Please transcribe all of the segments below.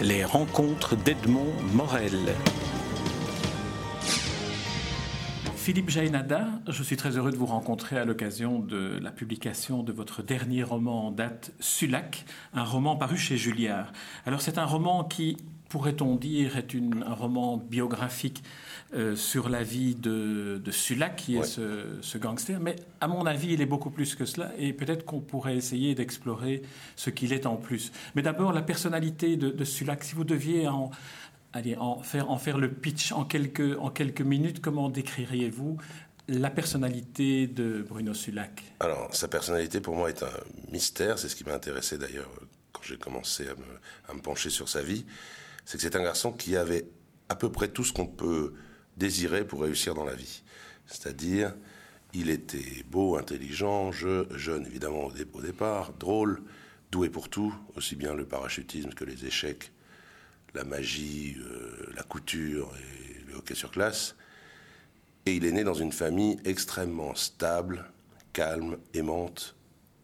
Les rencontres d'Edmond Morel. Philippe Jainada, je suis très heureux de vous rencontrer à l'occasion de la publication de votre dernier roman en date, Sulac, un roman paru chez Julliard. Alors c'est un roman qui, pourrait-on dire, est un roman biographique euh, sur la vie de, Sulac, qui est ce, gangster, mais à mon avis, il est beaucoup plus que cela, et peut-être qu'on pourrait essayer d'explorer ce qu'il est en plus. Mais d'abord, la personnalité de, de Sulac, si vous deviez en allez, en faire, en faire le pitch en quelques, en quelques minutes, comment décririez-vous la personnalité de Bruno Sulac? Alors, sa personnalité pour moi est un mystère, c'est ce qui m'a intéressé d'ailleurs quand j'ai commencé à me, à me, pencher sur sa vie, c'est que c'est un garçon qui avait à peu près tout ce qu'on peut désirer pour réussir dans la vie. C'est-à-dire, il était beau, intelligent, jeune évidemment au, départ, drôle, doué pour tout, aussi bien le parachutisme que les échecs, la magie, euh, la couture et le hockey sur glace. Et il est né dans une famille extrêmement stable, calme, aimante,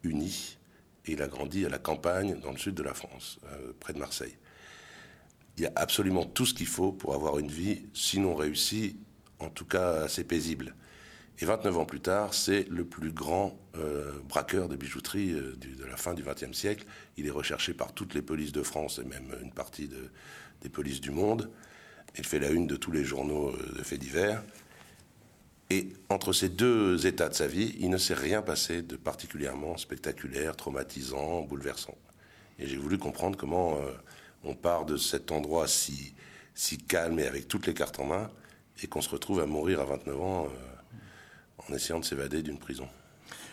unie. Et il a grandi à la campagne, dans le sud de la France, euh, près de Marseille. Il y a absolument tout ce qu'il faut pour avoir une vie, sinon réussie, en tout cas assez paisible. Et 29 ans plus tard, c'est le plus grand euh, braqueur de bijouterie euh, de la fin du XXe siècle. Il est recherché par toutes les polices de France et même une partie des polices du monde. Il fait la une de tous les journaux euh, de faits divers. Et entre ces deux états de sa vie, il ne s'est rien passé de particulièrement spectaculaire, traumatisant, bouleversant. Et j'ai voulu comprendre comment on part de cet endroit si, calme et avec toutes les cartes en main, et qu'on se retrouve à mourir à 29 ans en essayant de s'évader d'une prison.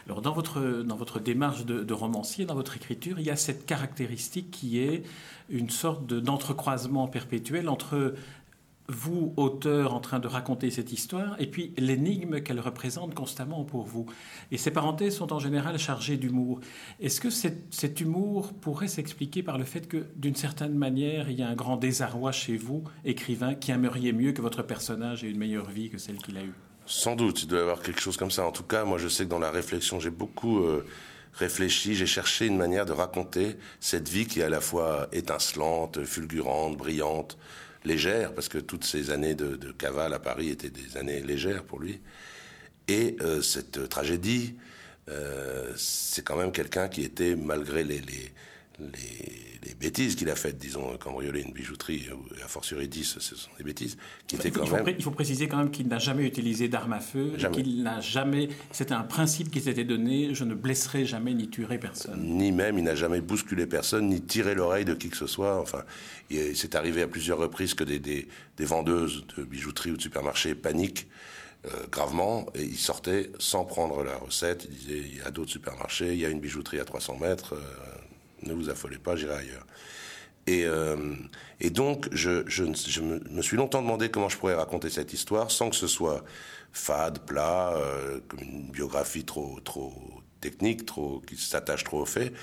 Alors dans votre, dans votre démarche de, romancier, dans votre écriture, il y a cette caractéristique qui est une sorte d'entrecroisement perpétuel entre vous, auteur, en train de raconter cette histoire, et puis l'énigme qu'elle représente constamment pour vous. Et ces parenthèses sont en général chargées d'humour. Est-ce que cet humour pourrait s'expliquer par le fait que, d'une certaine manière, il y a un grand désarroi chez vous, écrivain, qui aimeriez mieux que votre personnage ait une meilleure vie que celle qu'il a eue? Sans doute, il doit y avoir quelque chose comme ça. En tout cas, moi, je sais que dans la réflexion, j'ai beaucoup euh, réfléchi, j'ai cherché une manière de raconter cette vie qui est à la fois étincelante, fulgurante, brillante, légère, parce que toutes ces années de, cavale à Paris étaient des années légères pour lui. Et euh, cette tragédie, euh, c'est quand même quelqu'un qui était, malgré les, bêtises qu'il a faites, disons, cambrioler une bijouterie, ou à fortiori 10, ce sont des bêtises, qui étaient quand il faut, même... Il faut préciser quand même qu'il n'a jamais utilisé d'armes à feu, qu'il n'a jamais... C'était un principe qui s'était donné, je ne blesserai jamais ni tuerai personne. Ni même, il n'a jamais bousculé personne, ni tiré l'oreille de qui que ce soit, enfin... C'est arrivé à plusieurs reprises que des, des, vendeuses de bijouterie ou de supermarchés paniquent, euh, gravement et ils sortaient sans prendre la recette. Ils disaient il y a d'autres supermarchés, il y a une bijouterie à 300 mètres, euh, ne vous affolez pas, j'irai ailleurs. Et, euh, donc, je, me suis longtemps demandé comment je pourrais raconter cette histoire sans que ce soit fade, plat, euh, comme une biographie trop, trop technique, trop, qui s'attache trop aux faits,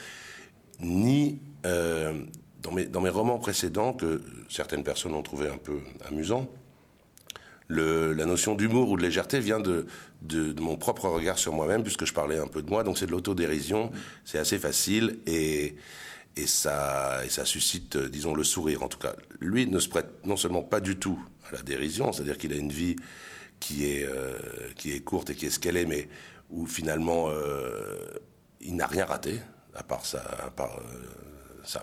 ni euh, dans, mes, dans mes romans précédents, que certaines personnes ont trouvé un peu amusants, la notion d'humour ou de légèreté vient de, mon propre regard sur moi-même, puisque je parlais un peu de moi. Donc c'est de l'autodérision, c'est assez facile et, ça, suscite, euh, disons, le sourire en tout cas. Lui ne se prête non seulement pas du tout à la dérision, c'est-à-dire qu'il a une vie qui est, euh, courte et qui est ce qu'elle est, mais où finalement euh, il n'a rien raté, à part part, sa,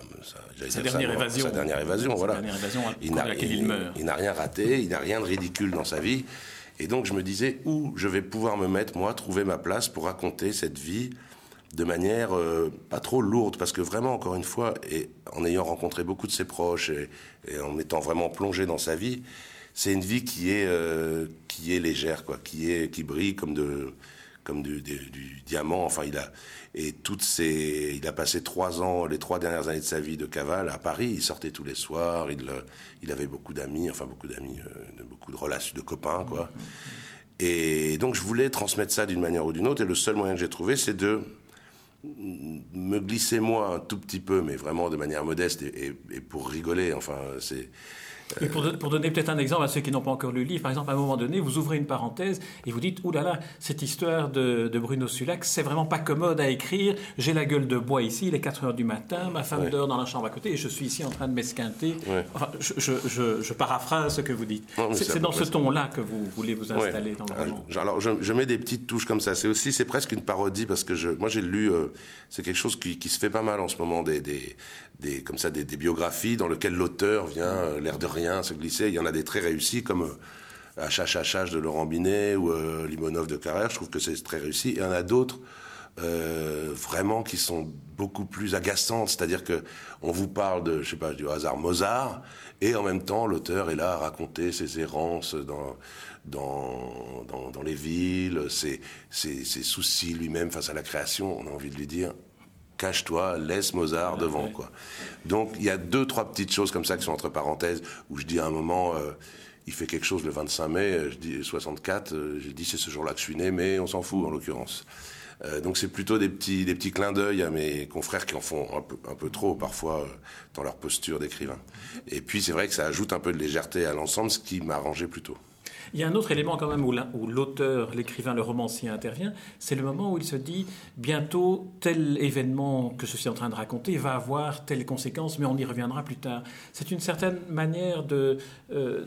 dernière évasion. Sa dernière évasion, voilà. Dernière évasion il n'a il, n'a rien raté, il n'a rien de ridicule dans sa vie. Et donc je me disais où je vais pouvoir me mettre, moi, trouver ma place pour raconter cette vie de manière euh, pas trop lourde, parce que vraiment, encore une fois, et en ayant rencontré beaucoup de ses proches et, en étant vraiment plongé dans sa vie, c'est une vie qui est euh, qui est légère, quoi, qui est qui brille comme de comme du, diamant. Enfin, il a et toutes ces, il a passé trois ans, les trois dernières années de sa vie de cavale à Paris. Il sortait tous les soirs. Il, il avait beaucoup d'amis, enfin beaucoup d'amis, euh, beaucoup de relations, de copains, quoi. Et donc, je voulais transmettre ça d'une manière ou d'une autre. Et le seul moyen que j'ai trouvé, c'est de me glisser moi un tout petit peu, mais vraiment de manière modeste et, et pour rigoler. Enfin, c'est Et pour, donner peut-être un exemple à ceux qui n'ont pas encore lu le livre, par exemple, à un moment donné, vous ouvrez une parenthèse et vous dites, oulala, là là, cette histoire de, Bruno Sulac, c'est vraiment pas commode à écrire. J'ai la gueule de bois ici, il est 4 heures du matin, ma femme dort dans la chambre à côté et je suis ici en train de m'esquinter. Enfin, je, paraphrase ce que vous dites. C'est dans ce ton-là que vous voulez vous installer dans le ah, roman. Alors, je, mets des petites touches comme ça. C'est aussi, c'est presque une parodie parce que moi, j'ai lu, euh, c'est quelque chose qui, se fait pas mal en ce moment, des, des, comme ça, des, biographies dans lesquelles l'auteur vient, euh, l'air de rien, Il y en a des très réussis comme HHHH euh, de Laurent Binet ou Limonov de Carrère. Je trouve que c'est très réussi. Et il y en a d'autres. vraiment qui sont beaucoup plus agaçantes, c'est-à-dire que on vous parle de, je sais pas, du hasard Mozart, et en même temps l'auteur est là à raconter ses errances dans dans, dans, les villes, ses, soucis lui-même face à la création, on a envie de lui dire cache-toi, laisse Mozart devant. Quoi. Donc il y a deux, trois petites choses comme ça qui sont entre parenthèses, où je dis à un moment, euh, il fait quelque chose le 25 mai, je dis 64, euh, j'ai dit c'est ce jour-là que je suis né, mais on s'en fout en l'occurrence. Euh, donc c'est plutôt des petits, des petits clins d'œil à mes confrères qui en font un peu, un peu trop parfois dans leur posture d'écrivain. Et puis c'est vrai que ça ajoute un peu de légèreté à l'ensemble, ce qui m'a arrangé plutôt. Il y a un autre élément quand même où l'auteur, l'écrivain, le romancier intervient, c'est le moment où il se dit bientôt tel événement que je suis en train de raconter va avoir telle conséquence, mais on y reviendra plus tard. C'est une certaine manière de... Euh,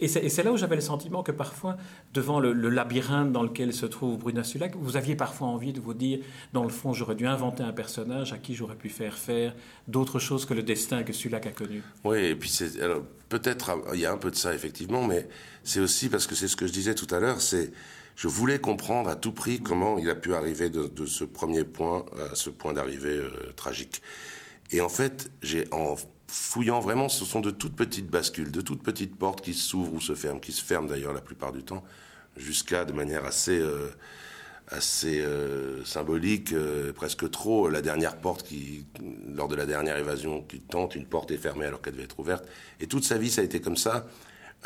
et c'est là où j'avais le sentiment que parfois, devant le, labyrinthe dans lequel se trouve Bruno Sulac, vous aviez parfois envie de vous dire, dans le fond, j'aurais dû inventer un personnage à qui j'aurais pu faire faire d'autres choses que le destin que Sulac a connu. Oui, et puis peut-être il y a un peu de ça effectivement, mais c'est aussi parce que c'est ce que je disais tout à l'heure, c'est je voulais comprendre à tout prix comment il a pu arriver de, ce premier point à ce point d'arrivée euh, tragique. Et en fait, j'ai en fouillant vraiment, ce sont de toutes petites bascules, de toutes petites portes qui s'ouvrent ou se ferment, qui se ferment d'ailleurs la plupart du temps, jusqu'à de manière assez euh, assez euh, symbolique, presque trop. La dernière porte qui, lors de la dernière évasion, qui tente, une porte est fermée alors qu'elle devait être ouverte. Et toute sa vie, ça a été comme ça.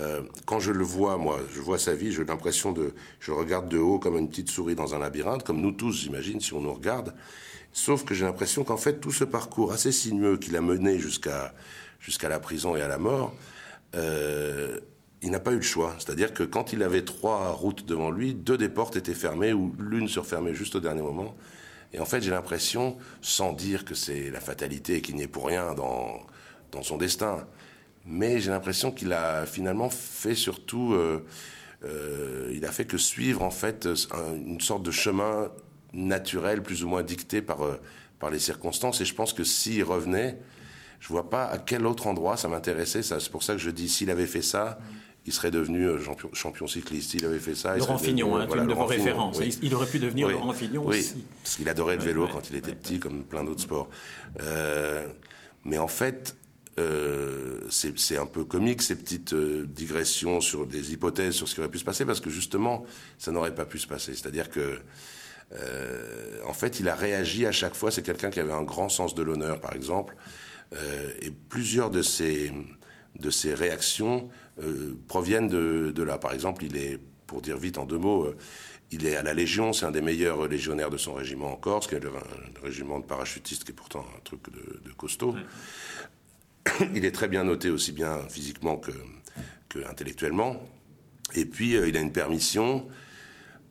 Euh, quand je le vois, moi, je vois sa vie, j'ai l'impression de, je le regarde de haut comme une petite souris dans un labyrinthe, comme nous tous, j'imagine, si on nous regarde. Sauf que j'ai l'impression qu'en fait, tout ce parcours assez sinueux qu'il a mené jusqu'à jusqu'à la prison et à la mort, euh, il n'a pas eu le choix. C'est-à-dire que quand il avait trois routes devant lui, deux des portes étaient fermées ou l'une se refermait juste au dernier moment. Et en fait, j'ai l'impression, sans dire que c'est la fatalité et qu'il n'y est pour rien dans, dans son destin, mais j'ai l'impression qu'il a finalement fait surtout, euh, euh, il a fait que suivre en fait une sorte de chemin naturel, plus ou moins dicté par euh, par les circonstances. Et je pense que s'il revenait, je vois pas à quel autre endroit ça m'intéressait. C'est pour ça que je dis, s'il avait fait ça, il serait devenu champion, champion cycliste. S'il avait fait ça, Laurent Fignon, hein, une de vos références. Il aurait pu devenir Laurent Fignon oui, aussi. Parce qu'il adorait le vélo quand il était petit, comme plein d'autres sports. mais en fait, euh, c'est un peu comique ces petites euh, digressions sur des hypothèses sur ce qui aurait pu se passer parce que justement ça n'aurait pas pu se passer. C'est-à-dire que euh, en fait il a réagi à chaque fois. C'est quelqu'un qui avait un grand sens de l'honneur par exemple et plusieurs de ses de ses réactions proviennent de, de, là. Par exemple, il est pour dire vite en deux mots. il est à la Légion, c'est un des meilleurs légionnaires de son régiment en Corse, qui est un, régiment de parachutistes qui est pourtant un truc de, de costaud. il est très bien noté aussi bien physiquement que, intellectuellement. Et puis euh, il a une permission.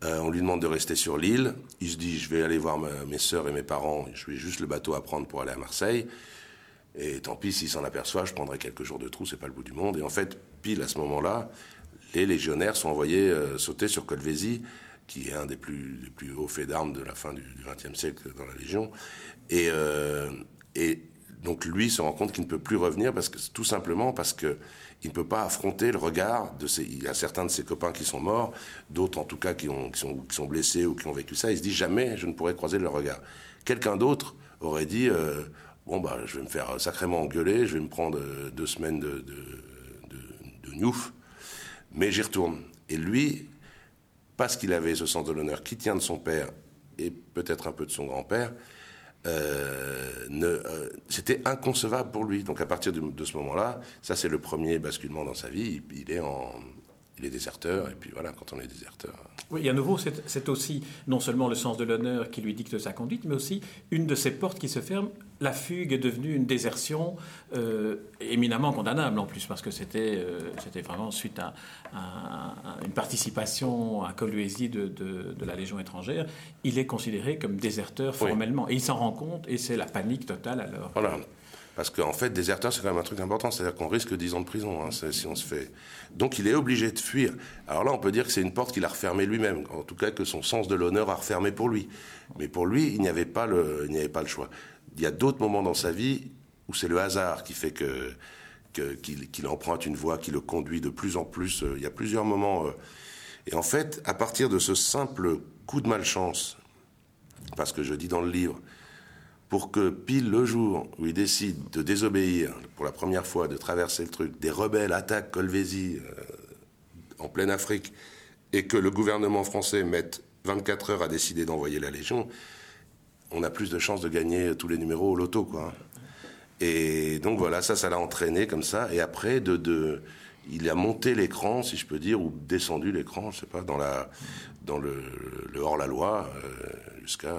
Euh, on lui demande de rester sur l'île. Il se dit je vais aller voir mes sœurs et mes parents. Je vais juste le bateau à prendre pour aller à Marseille. Et tant pis s'il s'en aperçoit, je prendrai quelques jours de trou, c'est pas le bout du monde. Et en fait, pile à ce moment-là, les légionnaires sont envoyés euh, sauter sur Colvézi, qui est un des plus, plus hauts faits d'armes de la fin du XXe siècle dans la Légion. Et, et donc lui se rend compte qu'il ne peut plus revenir parce que tout simplement parce que il ne peut pas affronter le regard de. Il y a certains de ses copains qui sont morts, d'autres en tout cas qui, ont, qui, sont, blessés ou qui ont vécu ça. Il se dit jamais je ne pourrai croiser le regard. Quelqu'un d'autre aurait dit euh, bon bah je vais me faire sacrément engueuler, je vais me prendre euh, deux semaines de de, mais j'y retourne. Et lui, parce qu'il avait ce sens de l'honneur qui tient de son père et peut-être un peu de son grand-père, euh, euh, c'était inconcevable pour lui. Donc à partir de, ce moment-là, ça c'est le premier basculement dans sa vie. Il, est en, il est déserteur, et puis voilà, quand on est déserteur. Oui, et à nouveau, c'est aussi non seulement le sens de l'honneur qui lui dicte sa conduite, mais aussi une de ces portes qui se ferme, la fugue est devenue une désertion euh, éminemment condamnable en plus, parce que c'était euh, c'était vraiment suite à, une participation à Coluésie de, de, la Légion étrangère. Il est considéré comme déserteur formellement. Et il s'en rend compte, et c'est la panique totale alors. Voilà. Parce qu'en fait, déserteur, c'est quand même un truc important. C'est-à-dire qu'on risque 10 ans de prison hein, si on se fait. Donc il est obligé de fuir. Alors là, on peut dire que c'est une porte qu'il a refermée lui-même. En tout cas, que son sens de l'honneur a refermé pour lui. Mais pour lui, il n'y avait, pas le, il n'y avait pas le choix. Il y a d'autres moments dans sa vie où c'est le hasard qui fait que, qu'il, emprunte une voie qui le conduit de plus en plus. Euh, il y a plusieurs moments. Euh, et en fait, à partir de ce simple coup de malchance, parce que je dis dans le livre, pour que pile le jour où il décide de désobéir pour la première fois, de traverser le truc, des rebelles attaquent Colvézi euh, en pleine Afrique et que le gouvernement français mette 24 heures à décider d'envoyer la Légion, on a plus de chances de gagner tous les numéros au loto, quoi. Et donc voilà, ça, ça l'a entraîné comme ça. Et après, de, il a monté l'écran, si je peux dire, ou descendu l'écran, je sais pas, dans la, dans le, hors-la-loi euh, jusqu'à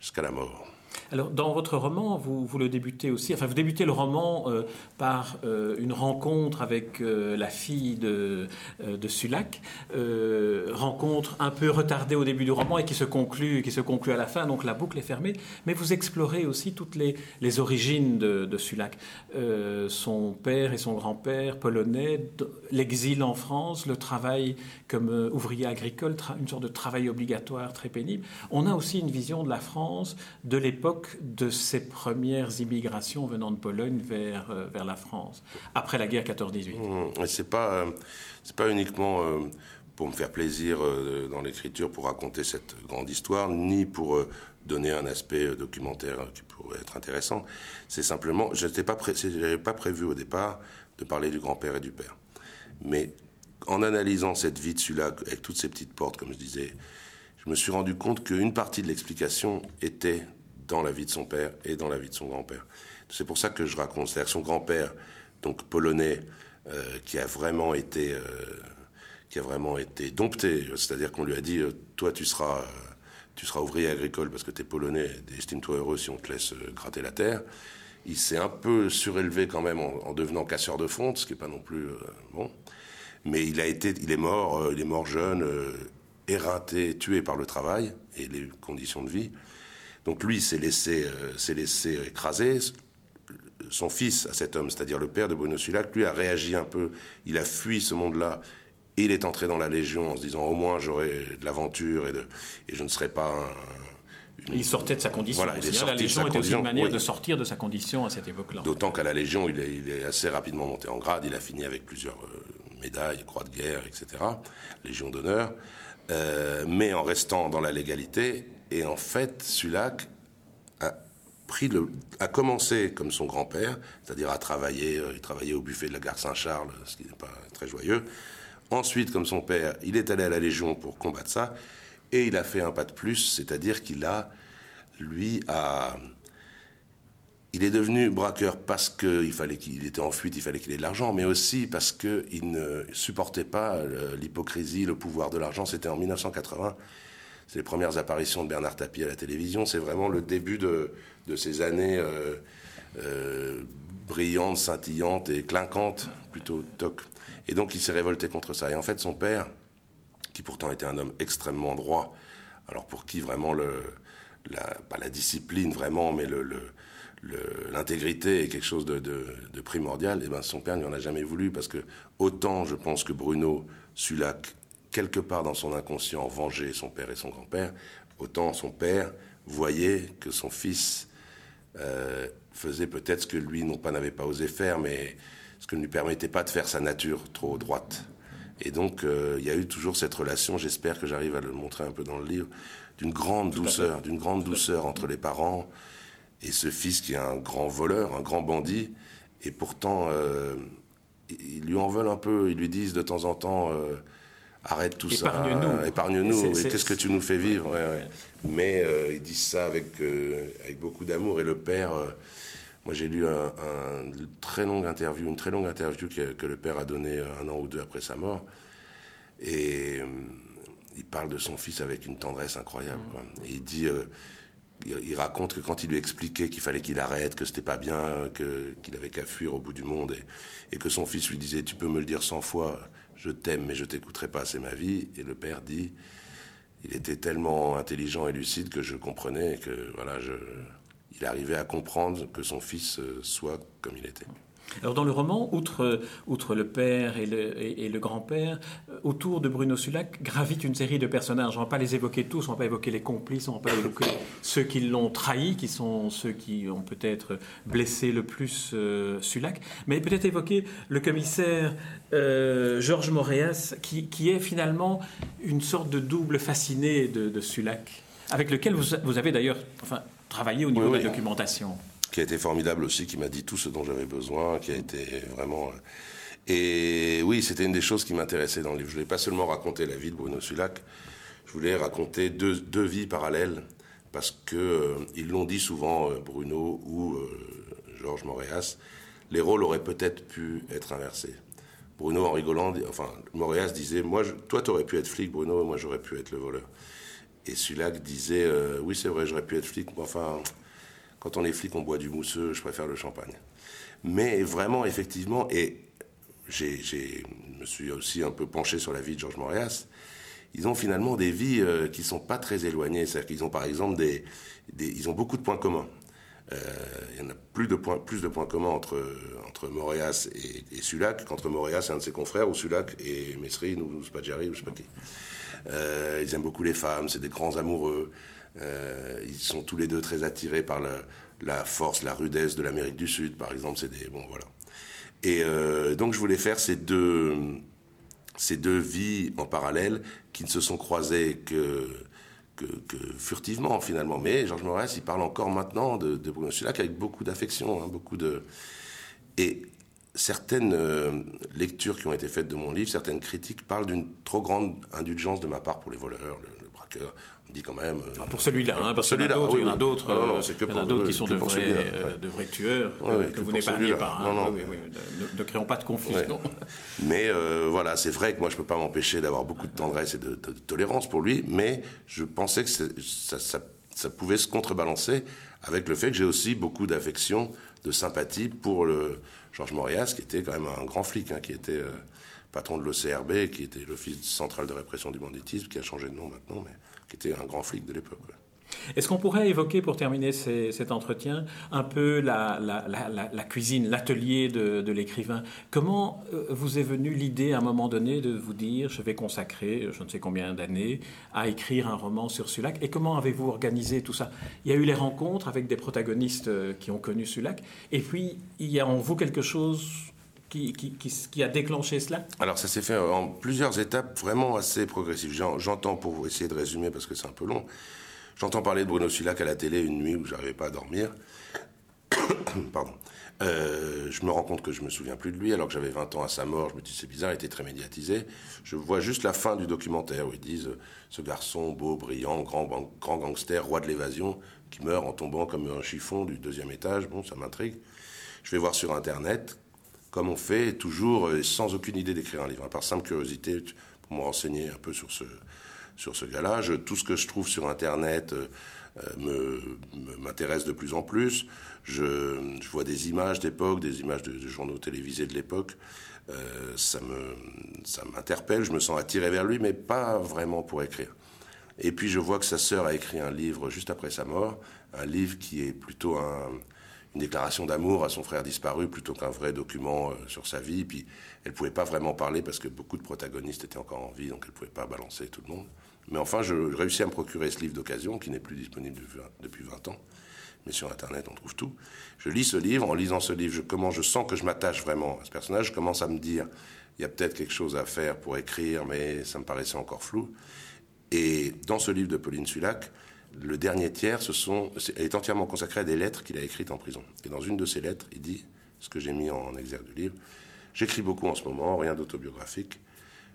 jusqu'à la mort. Alors, dans votre roman, vous, vous, le débutez aussi, enfin, vous débutez le roman euh, par euh, une rencontre avec euh, la fille de, de Sulac, rencontre un peu retardée au début du roman et qui se conclut, qui se conclut à la fin, donc la boucle est fermée. Mais vous explorez aussi toutes les, les origines de, de Sulac, son père et son grand-père polonais, l'exil en France, le travail comme ouvrier agricole, une sorte de travail obligatoire très pénible. On a aussi une vision de la France de l'époque de ces premières immigrations venant de Pologne vers, euh, vers la France, après la guerre 14-18. Mmh, c'est pas, euh, c'est pas uniquement euh, pour me faire plaisir dans l'écriture, pour raconter cette grande histoire, ni pour donner un aspect documentaire qui pourrait être intéressant. C'est simplement, je n'avais pas, pas prévu au départ de parler du grand-père et du père. Mais en analysant cette vie de celui-là, avec toutes ces petites portes, comme je disais, je me suis rendu compte qu'une partie de l'explication était dans la vie de son père et dans la vie de son grand-père. C'est pour ça que je raconte. C'est-à-dire son grand-père, donc polonais, euh, qui a vraiment été, euh, qui a vraiment été dompté. C'est-à-dire qu'on lui a dit, euh, toi, tu seras, tu seras ouvrier agricole parce que tu es polonais. Estime-toi heureux si on te laisse gratter la terre. Il s'est un peu surélevé quand même en, devenant casseur de fonte, ce qui n'est pas non plus bon. Mais il a été, il est mort, il est mort jeune, éreinté, tué par le travail et les conditions de vie. Donc lui s'est laissé, euh, laissé écraser. Son fils, à cet homme, c'est-à-dire le père de Bruno Sulac, lui a réagi un peu. Il a fui ce monde-là et il est entré dans la Légion en se disant au moins j'aurai de l'aventure et, de, et je ne serai pas un, Il sortait de sa condition. Voilà, il est la Légion était une manière de sortir de sa condition à cette époque-là. D'autant qu'à la Légion, il est, il est, assez rapidement monté en grade. Il a fini avec plusieurs euh, médailles, croix de guerre, etc. Légion d'honneur. Euh, mais en restant dans la légalité et en fait, Sulac a, a commencé comme son grand-père, c'est-à-dire à travailler, euh, il travaillait au buffet de la gare Saint-Charles, ce qui n'est pas très joyeux. Ensuite, comme son père, il est allé à la Légion pour combattre ça, et il a fait un pas de plus, c'est-à-dire qu'il a, lui, a, il est devenu braqueur parce qu'il fallait qu'il était en fuite, il fallait qu'il ait de l'argent, mais aussi parce qu'il ne supportait pas l'hypocrisie, le pouvoir de l'argent. C'était en 1980 c'est les premières apparitions de Bernard Tapie à la télévision. C'est vraiment le début de, ces années euh, euh, brillantes, scintillantes et clinquantes, plutôt toc. Et donc il s'est révolté contre ça. Et en fait, son père, qui pourtant était un homme extrêmement droit, alors pour qui vraiment le, la, pas la discipline vraiment, mais l'intégrité est quelque chose de, primordial, et eh ben son père n'y en a jamais voulu parce que autant je pense que Bruno Sulac quelque part dans son inconscient, venger son père et son grand-père, autant son père voyait que son fils euh, faisait peut-être ce que lui non pas n'avait pas osé faire, mais ce que ne lui permettait pas de faire sa nature trop droite. Et donc, euh, il y a eu toujours cette relation, j'espère que j'arrive à le montrer un peu dans le livre, d'une grande douceur, d'une grande douceur entre les parents et ce fils qui est un grand voleur, un grand bandit, et pourtant, euh, ils lui en veulent un peu, ils lui disent de temps en temps, arrête tout ça, épargne-nous, qu'est-ce que tu nous fais vivre? Mais euh, ils disent ça avec, euh, avec beaucoup d'amour. Et le père, euh, moi j'ai lu un, très longue interview, une très longue interview que, le père a donnée un an ou deux après sa mort. Et il parle de son fils avec une tendresse incroyable. Et il dit il raconte que quand il lui expliquait qu'il fallait qu'il arrête, que c'était pas bien, que, qu'il avait qu'à fuir au bout du monde, et, et, que son fils lui disait Tu peux me le dire cent fois, je t'aime, mais je t'écouterai pas, c'est ma vie. Et le père dit Il était tellement intelligent et lucide que je comprenais que voilà, il arrivait à comprendre que son fils euh, soit comme il était. Alors dans le roman, outre, outre le père et le, et, le grand-père, euh, autour de Bruno Sulac gravite une série de personnages. On ne va pas les évoquer tous, on ne va pas évoquer les complices, on ne va pas évoquer ceux qui l'ont trahi, qui sont ceux qui ont peut-être blessé le plus euh, Sulac, mais peut-être évoquer le commissaire euh, Georges Moréas, qui, qui, est finalement une sorte de double fasciné de, de Sulac, avec lequel vous, vous avez d'ailleurs enfin, travaillé au niveau de la documentation qui a été formidable aussi, qui m'a dit tout ce dont j'avais besoin, qui a été vraiment. Euh, et oui, c'était une des choses qui m'intéressait dans le livre. Je voulais pas seulement raconter la vie de Bruno Sulac, je voulais raconter deux, deux vies parallèles, parce que euh, ils l'ont dit souvent, euh, Bruno ou Georges Moréas, les rôles auraient peut-être pu être inversés. Bruno, en rigolant, enfin, Moréas disait, moi, je, toi, t'aurais pu être flic, Bruno, moi, j'aurais pu être le voleur. Et Sulac disait, oui, c'est vrai, j'aurais pu être flic, mais enfin, quand on est flic, on boit du mousseux, je préfère le champagne. Mais vraiment, effectivement, et je me suis aussi un peu penché sur la vie de Georges Morias, ils ont finalement des vies euh, qui sont pas très éloignées. C'est-à-dire qu'ils ont par exemple ils ont beaucoup de points communs. Euh, il y en a plus de points, plus de points communs entre, entre et, et Sulac qu'entre Moréas et un de ses confrères, ou Sulac et Mesrine, ou Spadjari, ou je sais pas qui. Euh, ils aiment beaucoup les femmes, c'est des grands amoureux. Euh, ils sont tous les deux très attirés par la, force, la rudesse de l'Amérique du Sud, par exemple. C'est bon voilà. Et euh, donc je voulais faire ces deux vies en parallèle qui ne se sont croisées que furtivement finalement. Mais Georges Moraes, il parle encore maintenant de, de Bruno Sulac avec beaucoup d'affection, hein, beaucoup de et certaines euh, lectures qui ont été faites de mon livre, certaines critiques parlent d'une trop grande indulgence de ma part pour les voleurs, le, le braqueur dit quand même. Ah, pour celui-là, hein, parce qu'il y en a d'autres, a d'autres qui sont de vrais, euh, de vrais tueurs que, vous n'épargnez pas. Hein. Non, ne, créons pas de confusion. Mais euh, voilà, c'est vrai que moi je peux pas m'empêcher d'avoir beaucoup de tendresse et de, tolérance pour lui, mais je pensais que ça, ça, ça, pouvait se contrebalancer avec le fait que j'ai aussi beaucoup d'affection, de sympathie pour le Georges Morias, qui était quand même un grand flic, hein, qui était euh, patron de l'OCRB, qui était l'Office central de répression du banditisme, qui a changé de nom maintenant, mais qui était un grand flic de l'époque. Est-ce qu'on pourrait évoquer, pour terminer cet entretien, un peu la, cuisine, l'atelier de, l'écrivain? Comment euh, vous est venue l'idée, à un moment donné, de vous dire je vais consacrer je ne sais combien d'années à écrire un roman sur Sulac? Et comment avez-vous organisé tout ça? Il y a eu les rencontres avec des protagonistes euh, qui ont connu Sulac, et puis il y a en vous quelque chose qui, a déclenché cela Alors ça s'est fait en plusieurs étapes vraiment assez progressives. J'entends pour essayer de résumer parce que c'est un peu long. J'entends parler de Bruno Sulac à la télé une nuit où j'arrivais pas à dormir. Pardon. Euh, je me rends compte que je me souviens plus de lui alors que j'avais 20 ans à sa mort. Je me dis c'est bizarre, il était très médiatisé. Je vois juste la fin du documentaire où ils disent ce garçon beau, brillant, grand, grand gangster, roi de l'évasion, qui meurt en tombant comme un chiffon du deuxième étage. Bon, ça m'intrigue. Je vais voir sur Internet comme on fait toujours euh, sans aucune idée d'écrire un livre, par simple curiosité pour me renseigner un peu sur ce, sur ce gars-là. tout ce que je trouve sur Internet euh, euh, m'intéresse de plus en plus. Je, vois des images d'époque, des images de, journaux télévisés de l'époque. ça me, ça m'interpelle, je me sens attiré vers lui, mais pas vraiment pour écrire. Et puis je vois que sa sœur a écrit un livre juste après sa mort, un livre qui est plutôt un, une déclaration d'amour à son frère disparu plutôt qu'un vrai document euh, sur sa vie. Puis elle pouvait pas vraiment parler parce que beaucoup de protagonistes étaient encore en vie, donc elle pouvait pas balancer tout le monde. Mais enfin, je, réussis à me procurer ce livre d'occasion qui n'est plus disponible depuis 20 ans. Mais sur Internet, on trouve tout. Je lis ce livre. En lisant ce livre, je, comment je sens que je m'attache vraiment à ce personnage. Je commence à me dire, il y a peut-être quelque chose à faire pour écrire, mais ça me paraissait encore flou. Et dans ce livre de Pauline Sulac, le dernier tiers ce sont, est entièrement consacré à des lettres qu'il a écrites en prison. Et dans une de ces lettres, il dit, ce que j'ai mis en exergue du livre, J'écris beaucoup en ce moment, rien d'autobiographique.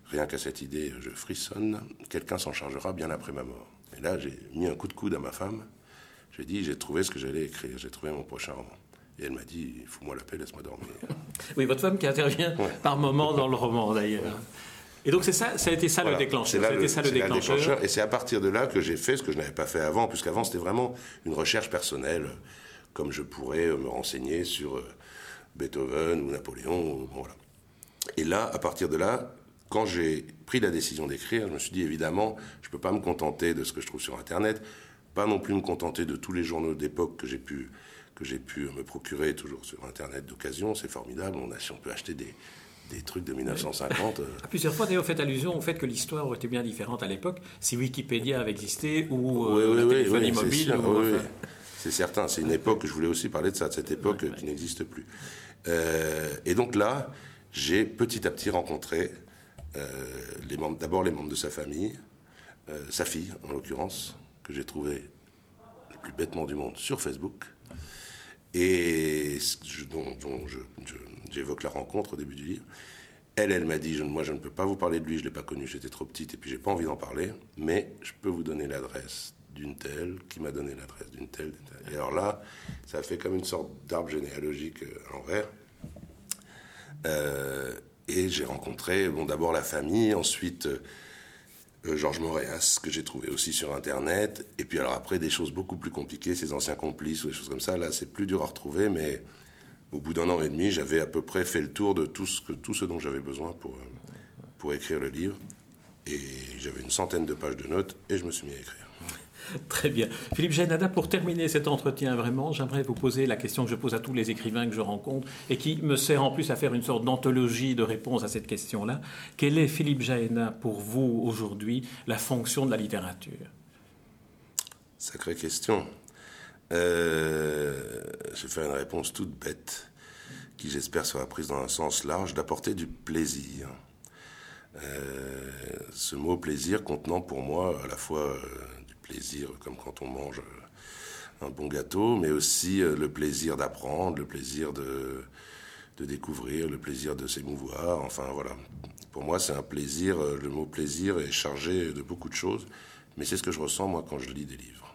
Rien qu'à cette idée, je frissonne. Quelqu'un s'en chargera bien après ma mort. Et là, j'ai mis un coup de coude à ma femme. J'ai dit, j'ai trouvé ce que j'allais écrire. J'ai trouvé mon prochain roman. Et elle m'a dit, fous-moi la paix, laisse-moi dormir. Oui, votre femme qui intervient par moments dans le roman, d'ailleurs. Et donc c'est ça, ça a été ça le déclencheur. Ça le. Et c'est à partir de là que j'ai fait ce que je n'avais pas fait avant, puisqu'avant c'était vraiment une recherche personnelle, comme je pourrais me renseigner sur euh, Beethoven ou Napoléon. Voilà. Et là, à partir de là, quand j'ai pris la décision d'écrire, je me suis dit évidemment, je ne peux pas me contenter de ce que je trouve sur Internet, pas non plus me contenter de tous les journaux d'époque que j'ai pu que j'ai pu me procurer toujours sur Internet d'occasion. C'est formidable. On a, si on peut acheter des, des trucs de 1950. Euh. À plusieurs fois, d'ailleurs, vous faites allusion au fait que l'histoire aurait été bien différente à l'époque si Wikipédia avait existé ou euh, la téléphonie mobile. C'est certain. C'est une époque, je voulais aussi parler de ça, de cette époque qui n'existe plus. Euh, et donc là, j'ai petit à petit rencontré les membres, d'abord les membres de sa famille, sa fille en l'occurrence, que j'ai trouvé le plus bêtement du monde sur Facebook. Et dont, j'évoque la rencontre au début du livre. Elle, elle m'a dit, moi je ne peux pas vous parler de lui, je ne l'ai pas connu, j'étais trop petite et puis j'ai pas envie d'en parler, mais je peux vous donner l'adresse d'une telle qui m'a donné l'adresse d'une telle, Et alors là, ça fait comme une sorte d'arbre généalogique euh, à l'envers. Euh, et j'ai rencontré, bon, d'abord la famille, ensuite euh, euh, Georges Moréas, que j'ai trouvé aussi sur Internet. Et puis alors après, des choses beaucoup plus compliquées, ses anciens complices ou des choses comme ça. Là, c'est plus dur à retrouver, mais au bout d'un an et demi, j'avais à peu près fait le tour de tout ce, que, tout ce dont j'avais besoin pour, euh, pour écrire le livre. Et j'avais une centaine de pages de notes et je me suis mis à écrire. Très bien. Philippe Genada, pour terminer cet entretien, vraiment, j'aimerais vous poser la question que je pose à tous les écrivains que je rencontre et qui me sert en plus à faire une sorte d'anthologie de réponse à cette question-là. Quelle est, Philippe Jaéna, pour vous aujourd'hui, la fonction de la littérature? Sacrée question. Euh, je vais faire une réponse toute bête, qui j'espère sera prise dans un sens large, d'apporter du plaisir. Euh, ce mot plaisir contenant pour moi à la fois euh, plaisir comme quand on mange un bon gâteau, mais aussi euh, le plaisir d'apprendre, le plaisir de, de découvrir, le plaisir de s'émouvoir. Enfin voilà. Pour moi, c'est un plaisir. Euh, le mot plaisir est chargé de beaucoup de choses, mais c'est ce que je ressens moi quand je lis des livres.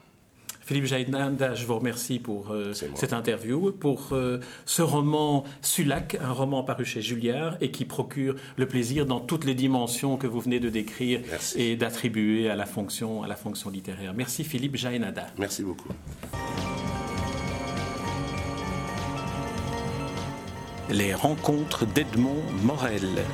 Philippe Jaïdnanda, je vous remercie pour euh, cette interview, pour euh, ce roman Sulac, un roman paru chez Julliard et qui procure le plaisir dans toutes les dimensions que vous venez de décrire et d'attribuer à la fonction, à la fonction littéraire. Merci Philippe Jaïnada. Merci beaucoup. Les rencontres d'Edmond Morel.